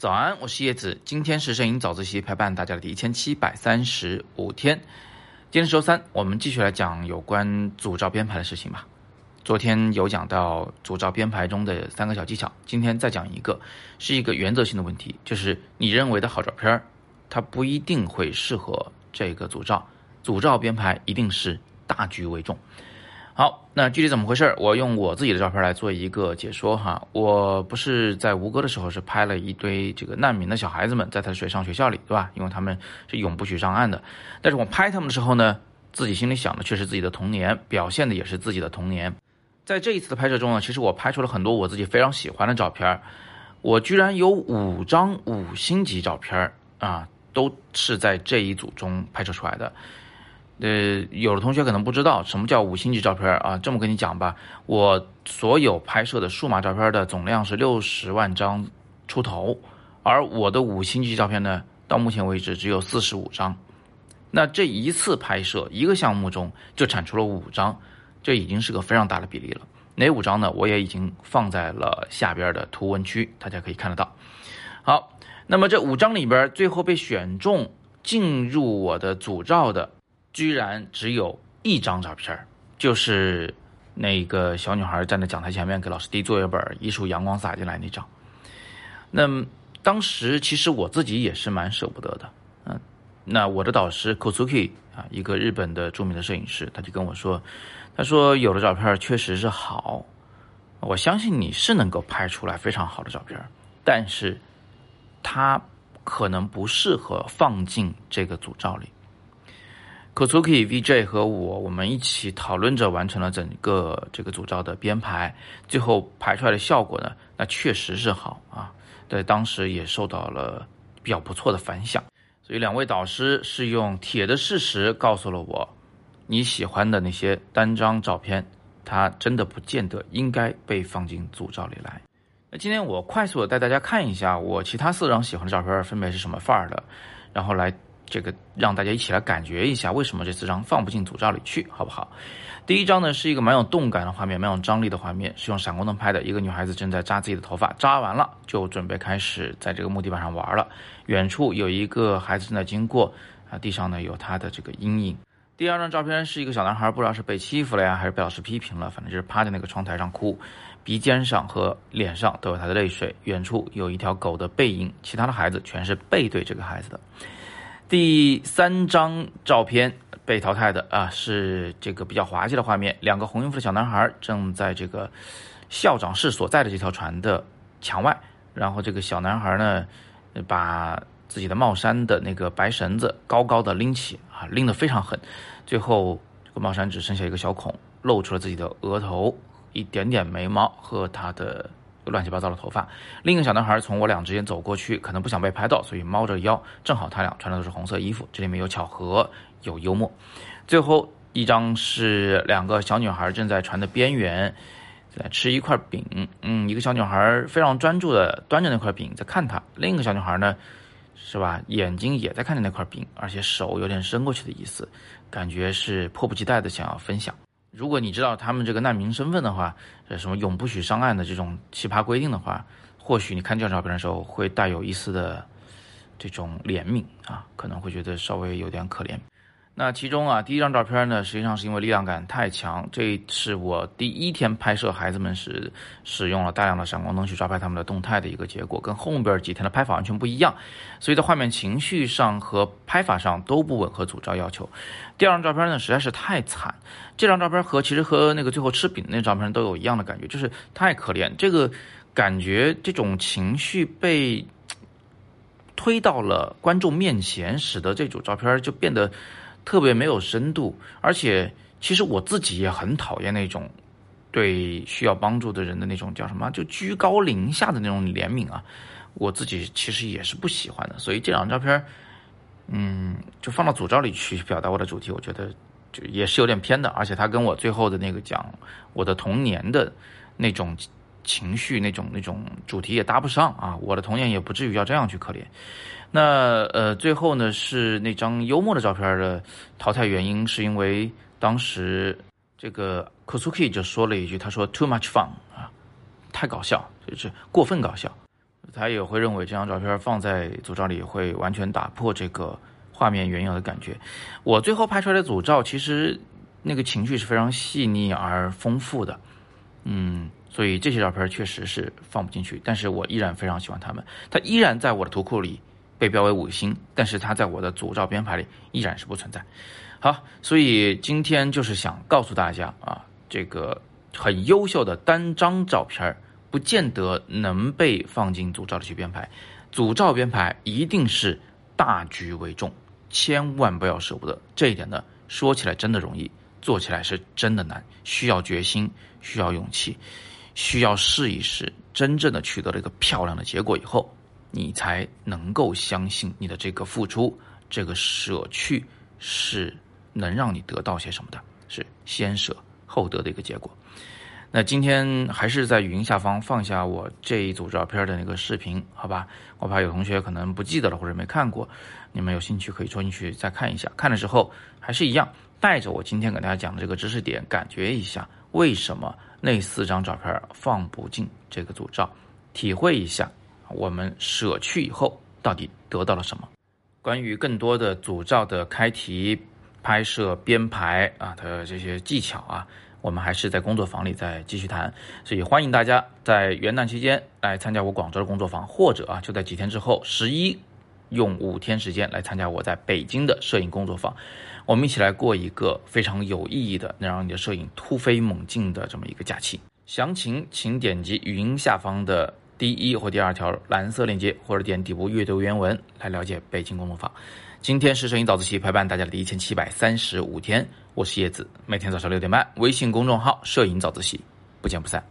早安，我是叶子。今天是摄影早自习陪伴大家的第一千七百三十五天。今天是周三，我们继续来讲有关组照编排的事情吧。昨天有讲到组照编排中的三个小技巧，今天再讲一个，是一个原则性的问题，就是你认为的好照片，它不一定会适合这个组照。组照编排一定是大局为重。好，那具体怎么回事儿？我用我自己的照片来做一个解说哈。我不是在吴哥的时候是拍了一堆这个难民的小孩子们在他的水上学校里，对吧？因为他们是永不许上岸的。但是我拍他们的时候呢，自己心里想的却是自己的童年，表现的也是自己的童年。在这一次的拍摄中呢，其实我拍出了很多我自己非常喜欢的照片。我居然有五张五星级照片啊，都是在这一组中拍摄出来的。呃，有的同学可能不知道什么叫五星级照片啊。这么跟你讲吧，我所有拍摄的数码照片的总量是六十万张出头，而我的五星级照片呢，到目前为止只有四十五张。那这一次拍摄一个项目中就产出了五张，这已经是个非常大的比例了。哪五张呢？我也已经放在了下边的图文区，大家可以看得到。好，那么这五张里边，最后被选中进入我的组照的。居然只有一张照片就是那个小女孩站在讲台前面给老师递作业本，一束阳光洒进来那张。那当时其实我自己也是蛮舍不得的，嗯，那我的导师 Kosuki 啊，一个日本的著名的摄影师，他就跟我说，他说有的照片确实是好，我相信你是能够拍出来非常好的照片，但是它可能不适合放进这个组照里。Kosuki VJ 和我，我们一起讨论着完成了整个这个组照的编排，最后排出来的效果呢，那确实是好啊，在当时也受到了比较不错的反响。所以两位导师是用铁的事实告诉了我，你喜欢的那些单张照片，它真的不见得应该被放进组照里来。那今天我快速的带大家看一下我其他四张喜欢的照片分别是什么范儿的，然后来。这个让大家一起来感觉一下，为什么这四张放不进组照里去，好不好？第一张呢是一个蛮有动感的画面，蛮有张力的画面，是用闪光灯拍的。一个女孩子正在扎自己的头发，扎完了就准备开始在这个木地板上玩了。远处有一个孩子正在经过，啊，地上呢有他的这个阴影。第二张照片是一个小男孩，不知道是被欺负了呀，还是被老师批评了，反正就是趴在那个窗台上哭，鼻尖上和脸上都有他的泪水。远处有一条狗的背影，其他的孩子全是背对这个孩子的。第三张照片被淘汰的啊，是这个比较滑稽的画面。两个红衣服的小男孩正在这个校长室所在的这条船的墙外，然后这个小男孩呢，把自己的帽衫的那个白绳子高高的拎起啊，拎得非常狠，最后这个帽衫只剩下一个小孔，露出了自己的额头、一点点眉毛和他的。乱七八糟的头发，另一个小男孩从我俩之间走过去，可能不想被拍到，所以猫着腰，正好他俩穿的都是红色衣服，这里面有巧合，有幽默。最后一张是两个小女孩正在船的边缘在吃一块饼，嗯，一个小女孩非常专注的端着那块饼在看他，另一个小女孩呢，是吧，眼睛也在看着那块饼，而且手有点伸过去的意思，感觉是迫不及待的想要分享。如果你知道他们这个难民身份的话，呃，什么永不许上岸的这种奇葩规定的话，或许你看这张照片的时候会带有一丝的这种怜悯啊，可能会觉得稍微有点可怜。那其中啊，第一张照片呢，实际上是因为力量感太强，这是我第一天拍摄孩子们时使用了大量的闪光灯去抓拍他们的动态的一个结果，跟后边几天的拍法完全不一样，所以在画面情绪上和拍法上都不吻合组照要求。第二张照片呢，实在是太惨，这张照片和其实和那个最后吃饼那张照片都有一样的感觉，就是太可怜，这个感觉这种情绪被推到了观众面前，使得这组照片就变得。特别没有深度，而且其实我自己也很讨厌那种对需要帮助的人的那种叫什么，就居高临下的那种怜悯啊，我自己其实也是不喜欢的。所以这张照片，嗯，就放到组照里去表达我的主题，我觉得就也是有点偏的，而且它跟我最后的那个讲我的童年的那种情绪、那种那种主题也搭不上啊，我的童年也不至于要这样去可怜。那呃，最后呢是那张幽默的照片的淘汰原因，是因为当时这个 Kosuki 就说了一句，他说 “too much fun” 啊，太搞笑，就是过分搞笑。他也会认为这张照片放在组照里会完全打破这个画面原有的感觉。我最后拍出来的组照，其实那个情绪是非常细腻而丰富的，嗯，所以这些照片确实是放不进去，但是我依然非常喜欢它们，它依然在我的图库里被标为五星，但是它在我的组照编排里依然是不存在。好，所以今天就是想告诉大家啊，这个很优秀的单张照片不见得能被放进组照里去编排，组照编排一定是大局为重，千万不要舍不得。这一点呢，说起来真的容易，做起来是真的难，需要决心，需要勇气，需要试一试，真正的取得了一个漂亮的结果以后，你才能够相信你的这个付出，这个舍去是能让你得到些什么的，是先舍后得的一个结果。那今天还是在语音下方放下我这一组照片的那个视频，好吧？我怕有同学可能不记得了或者没看过，你们有兴趣可以戳进去再看一下。看的时候还是一样，带着我今天给大家讲的这个知识点，感觉一下为什么那四张照片放不进这个组照，体会一下我们舍去以后到底得到了什么。关于更多的组照的开题、拍摄、编排啊的这些技巧啊。我们还是在工作坊里再继续谈，所以欢迎大家在元旦期间来参加我广州的工作坊，或者啊就在几天之后十一用五天时间来参加我在北京的摄影工作坊，我们一起来过一个非常有意义的，能让你的摄影突飞猛进的这么一个假期。详情请点击语音下方的第一或第二条蓝色链接，或者点底部阅读原文来了解北京工作坊。今天是摄影早自习陪伴大家的第一千七百三十五天，我是叶子，每天早上六点半，微信公众号“摄影早自习”，不见不散。